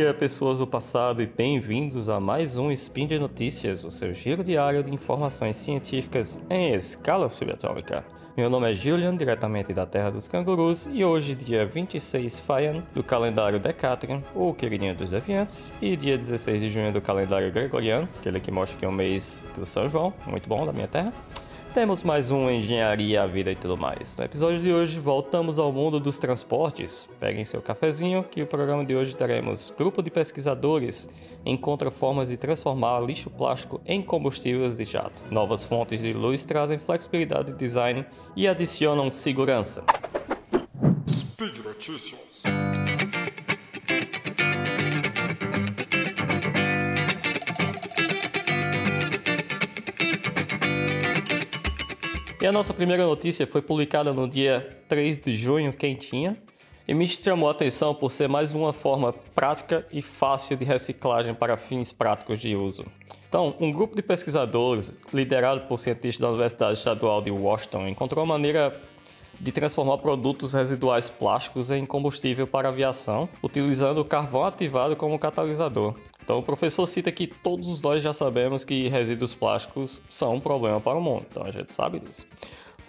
dia, pessoas do passado, e bem-vindos a mais um Spin de Notícias, o seu giro diário de informações científicas em escala subatômica. Meu nome é Julian, diretamente da Terra dos Cangurus, e hoje, dia 26 Faian, do calendário Decatrian, o queridinho dos deviantes, e dia 16 de junho do calendário Gregoriano, aquele que mostra que é o mês do São João, muito bom, da minha terra temos mais um Engenharia, a Vida e tudo mais. No episódio de hoje, voltamos ao mundo dos transportes. Peguem seu cafezinho, que o programa de hoje teremos grupo de pesquisadores encontra formas de transformar lixo plástico em combustíveis de jato. Novas fontes de luz trazem flexibilidade de design e adicionam segurança. Speed Notícias. E a nossa primeira notícia foi publicada no dia 3 de junho, quentinha, e me chamou a atenção por ser mais uma forma prática e fácil de reciclagem para fins práticos de uso. Então, um grupo de pesquisadores, liderado por cientistas da Universidade Estadual de Washington, encontrou uma maneira de transformar produtos residuais plásticos em combustível para aviação, utilizando o carvão ativado como catalisador. Então, o professor cita que todos nós já sabemos que resíduos plásticos são um problema para o mundo, então a gente sabe disso.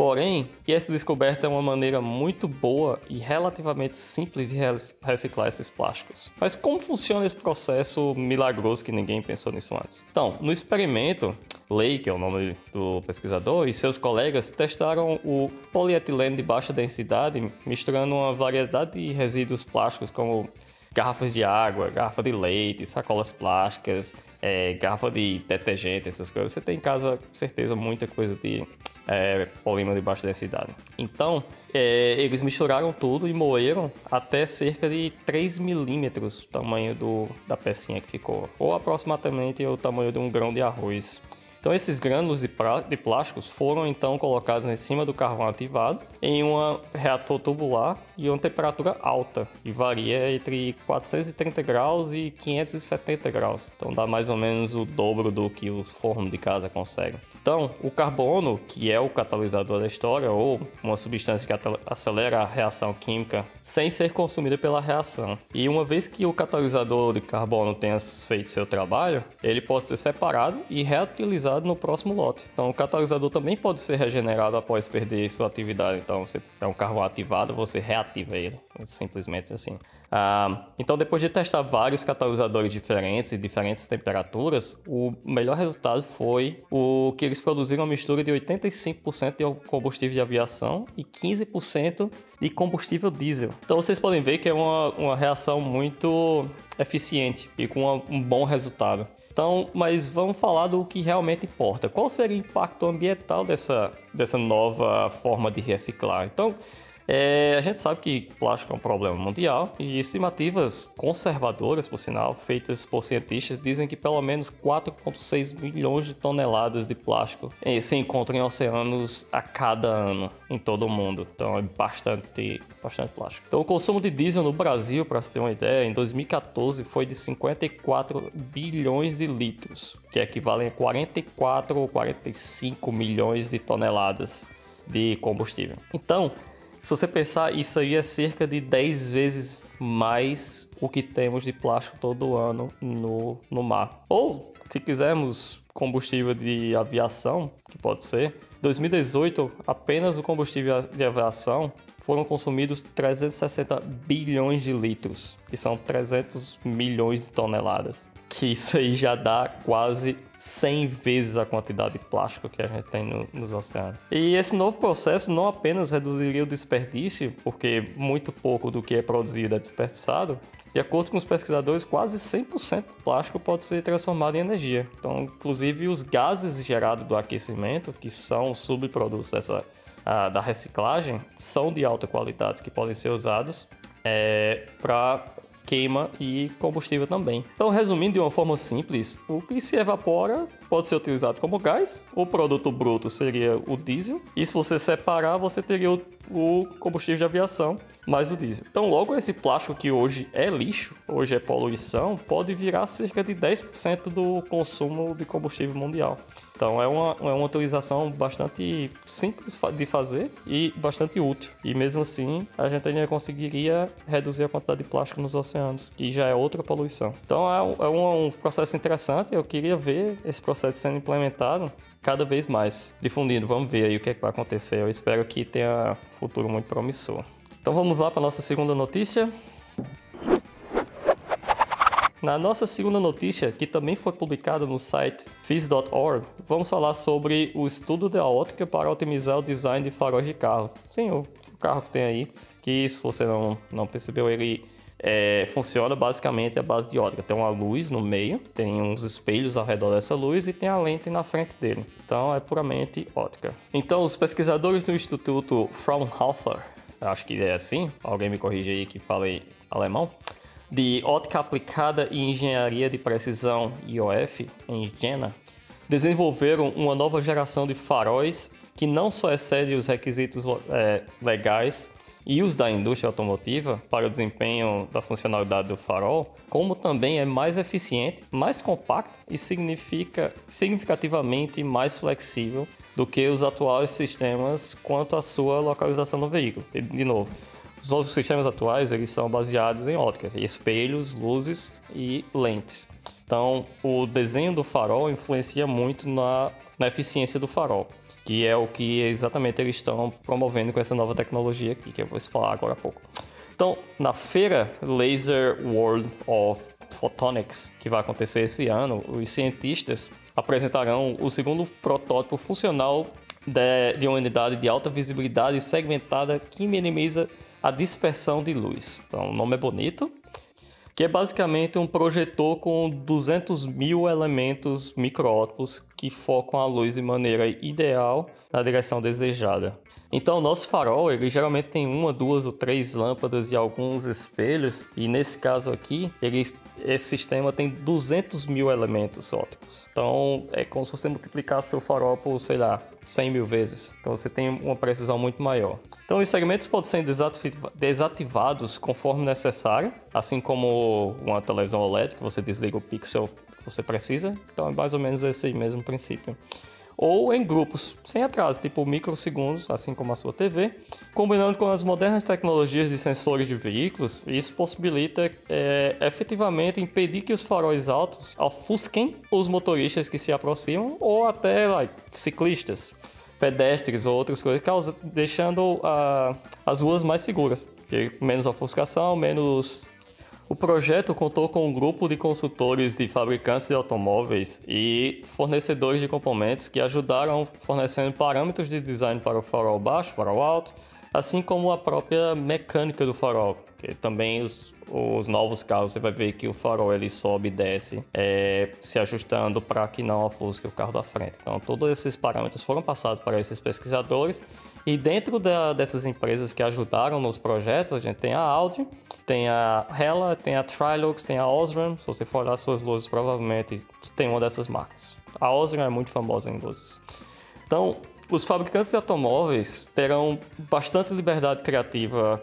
Porém, que essa descoberta é uma maneira muito boa e relativamente simples de reciclar esses plásticos. Mas como funciona esse processo milagroso que ninguém pensou nisso antes? Então, no experimento, Lei, que é o nome do pesquisador, e seus colegas testaram o polietileno de baixa densidade, misturando uma variedade de resíduos plásticos como garrafas de água, garrafa de leite, sacolas plásticas, é, garrafa de detergente, essas coisas. Você tem em casa, com certeza, muita coisa de é, polímero de baixa densidade. Então, é, eles misturaram tudo e moeram até cerca de 3 milímetros o tamanho do, da pecinha que ficou, ou aproximadamente o tamanho de um grão de arroz. Então esses grânulos de, de plásticos foram então colocados em cima do carvão ativado em um reator tubular e uma temperatura alta, e varia entre 430 graus e 570 graus. Então dá mais ou menos o dobro do que o forno de casa consegue. Então, o carbono, que é o catalisador da história, ou uma substância que acelera a reação química sem ser consumida pela reação. E uma vez que o catalisador de carbono tenha feito seu trabalho, ele pode ser separado e reutilizado no próximo lote. Então, o catalisador também pode ser regenerado após perder sua atividade. Então, se é um carvão ativado, você reativa ele, simplesmente assim. Ah, então, depois de testar vários catalisadores diferentes e diferentes temperaturas, o melhor resultado foi o que eles produziram uma mistura de 85% de combustível de aviação e 15% de combustível diesel. Então, vocês podem ver que é uma, uma reação muito eficiente e com uma, um bom resultado. Então, mas vamos falar do que realmente importa. Qual seria o impacto ambiental dessa, dessa nova forma de reciclar? Então, é, a gente sabe que plástico é um problema mundial e estimativas conservadoras, por sinal, feitas por cientistas, dizem que pelo menos 4,6 milhões de toneladas de plástico eh, se encontram em oceanos a cada ano em todo o mundo. Então é bastante, bastante plástico. Então o consumo de diesel no Brasil, para se ter uma ideia, em 2014 foi de 54 bilhões de litros, que equivalem a 44 ou 45 milhões de toneladas de combustível. Então, se você pensar, isso aí é cerca de 10 vezes mais o que temos de plástico todo ano no, no mar. Ou, se quisermos combustível de aviação, que pode ser, 2018, apenas o combustível de aviação foram consumidos 360 bilhões de litros, que são 300 milhões de toneladas que isso aí já dá quase 100 vezes a quantidade de plástico que a gente tem no, nos oceanos. E esse novo processo não apenas reduziria o desperdício, porque muito pouco do que é produzido é desperdiçado, de acordo com os pesquisadores, quase 100% do plástico pode ser transformado em energia. Então, inclusive, os gases gerados do aquecimento, que são subprodutos dessa, a, da reciclagem, são de alta qualidade, que podem ser usados é, para queima e combustível também. Então, resumindo de uma forma simples, o que se evapora pode ser utilizado como gás, o produto bruto seria o diesel, e se você separar, você teria o, combustível de aviação mais o diesel. Então, logo esse plástico que hoje é lixo, hoje é poluição, pode virar cerca de 10% do consumo de combustível mundial. Então é uma, é uma utilização bastante simples de fazer e bastante útil. E mesmo assim, a gente ainda conseguiria reduzir a quantidade de plástico nos oceanos. oceanos, que já é outra poluição. Então é, um, é um processo interessante, eu queria ver esse processo sendo implementado cada vez mais, difundindo. Vamos ver aí o que, é que vai acontecer. Eu espero que tenha um futuro muito promissor. Então vamos lá para a nossa segunda notícia. Na nossa segunda notícia, que também foi publicada no site phys.org, vamos falar sobre o estudo da ótica para otimizar o design de faróis de carros. Sim, o carro que tem aí, que se você não, não percebeu, ele é, funciona basicamente à base de ótica. Tem uma luz no meio, tem uns espelhos ao redor dessa luz e tem a lente na frente dele. Então é puramente ótica. Então os pesquisadores do Instituto Fraunhofer, acho que é assim, alguém me corrige aí que fale alemão, de Ótica Aplicada e Engenharia de Precisão, IOF, em Jena, desenvolveram uma nova geração de faróis que não só excede os requisitos é, legais e os da indústria automotiva para o desempenho da funcionalidade do farol, como também é mais eficiente, mais compacto e significa, significativamente mais flexível do que os atuais sistemas quanto à sua localização no veículo. De novo, os novos sistemas atuais eles são baseados em óticas, espelhos, luzes e lentes. Então, o desenho do farol influencia muito na, na eficiência do farol, que é o que exatamente eles estão promovendo com essa nova tecnologia aqui, que eu vou falar agora há pouco. Então, na feira Laser World of Photonics, que vai acontecer esse ano, os cientistas apresentarão o segundo protótipo funcional de, de uma unidade de alta visibilidade segmentada que minimiza a dispersão de luz. Então, o nome é bonito, que é basicamente um projetor com 200 mil elementos microótipos que focam a luz de maneira ideal na direção desejada. Então, o nosso farol, ele geralmente tem uma, duas ou três lâmpadas e alguns espelhos, e nesse caso aqui, ele, esse sistema tem 200 mil elementos ópticos. Então, é como se você multiplicasse o farol por, sei lá, 100 mil vezes. Então você tem uma precisão muito maior. Então os segmentos podem ser desativados conforme necessário, assim como uma televisão OLED, que você desliga o pixel você precisa. Então é mais ou menos esse mesmo princípio ou em grupos, sem atraso, tipo microsegundos, assim como a sua TV. Combinando com as modernas tecnologias de sensores de veículos, isso possibilita é, efetivamente impedir que os faróis altos ofusquem os motoristas que se aproximam ou até like, ciclistas, pedestres ou outras coisas, causa, deixando uh, as ruas mais seguras. Menos ofuscação, menos o projeto contou com um grupo de consultores de fabricantes de automóveis e fornecedores de componentes que ajudaram fornecendo parâmetros de design para o farol baixo, farol alto, assim como a própria mecânica do farol, que também os, os novos carros você vai ver que o farol ele sobe e desce, é, se ajustando para que não ofusque o carro da frente. Então todos esses parâmetros foram passados para esses pesquisadores e dentro da, dessas empresas que ajudaram nos projetos, a gente tem a Audi, tem a Hella, tem a Trilux, tem a Osram. Se você for olhar suas luzes, provavelmente tem uma dessas marcas. A Osram é muito famosa em luzes. Então, os fabricantes de automóveis terão bastante liberdade criativa,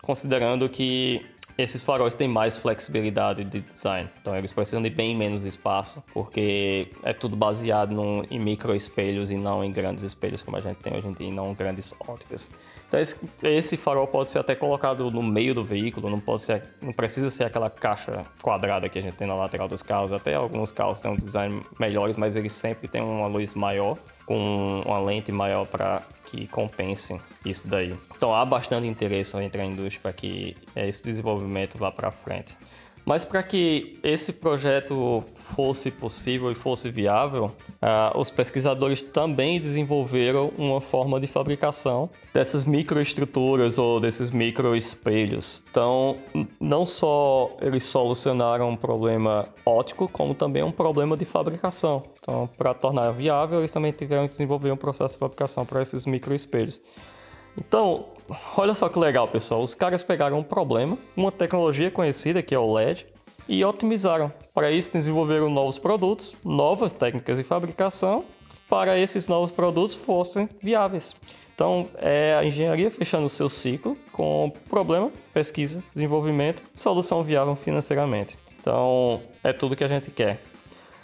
considerando que esses faróis têm mais flexibilidade de design, então eles precisam de bem menos espaço, porque é tudo baseado num, em micro espelhos e não em grandes espelhos como a gente tem hoje em dia, e não grandes óticas. Então esse, esse, farol pode ser até colocado no meio do veículo, não pode ser, não precisa ser aquela caixa quadrada que a gente tem na lateral dos carros. Até alguns carros têm um design melhores, mas eles sempre têm uma luz maior, com uma lente maior para que compense isso daí. Então há bastante interesse entre a indústria para que esse desenvolvimento vá para frente. Mas para que esse projeto fosse possível e fosse viável, uh, os pesquisadores também desenvolveram uma forma de fabricação dessas microestruturas ou desses microespelhos. Então, não só eles solucionaram um problema óptico, como também um problema de fabricação. Então, para tornar viável, eles também tiveram que desenvolver um processo de fabricação para esses microespelhos. Então, olha só que legal, pessoal. Os caras pegaram um problema, uma tecnologia conhecida que é o LED, e otimizaram. Para isso, desenvolveram novos produtos, novas técnicas de fabricação, para esses novos produtos fossem viáveis. Então, é a engenharia fechando o seu ciclo com problema, pesquisa, desenvolvimento, solução viável financeiramente. Então, é tudo que a gente quer.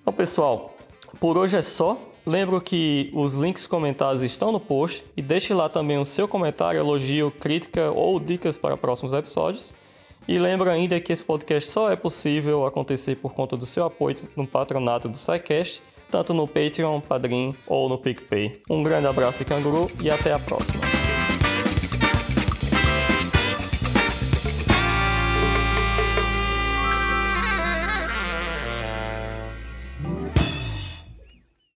Então, pessoal, por hoje é só. Lembro que os links comentados estão no post e deixe lá também o seu comentário, elogio, crítica ou dicas para próximos episódios. E lembro ainda que esse podcast só é possível acontecer por conta do seu apoio no patronato do SciCast, tanto no Patreon, Padrim ou no PicPay. Um grande abraço de canguru e até a próxima.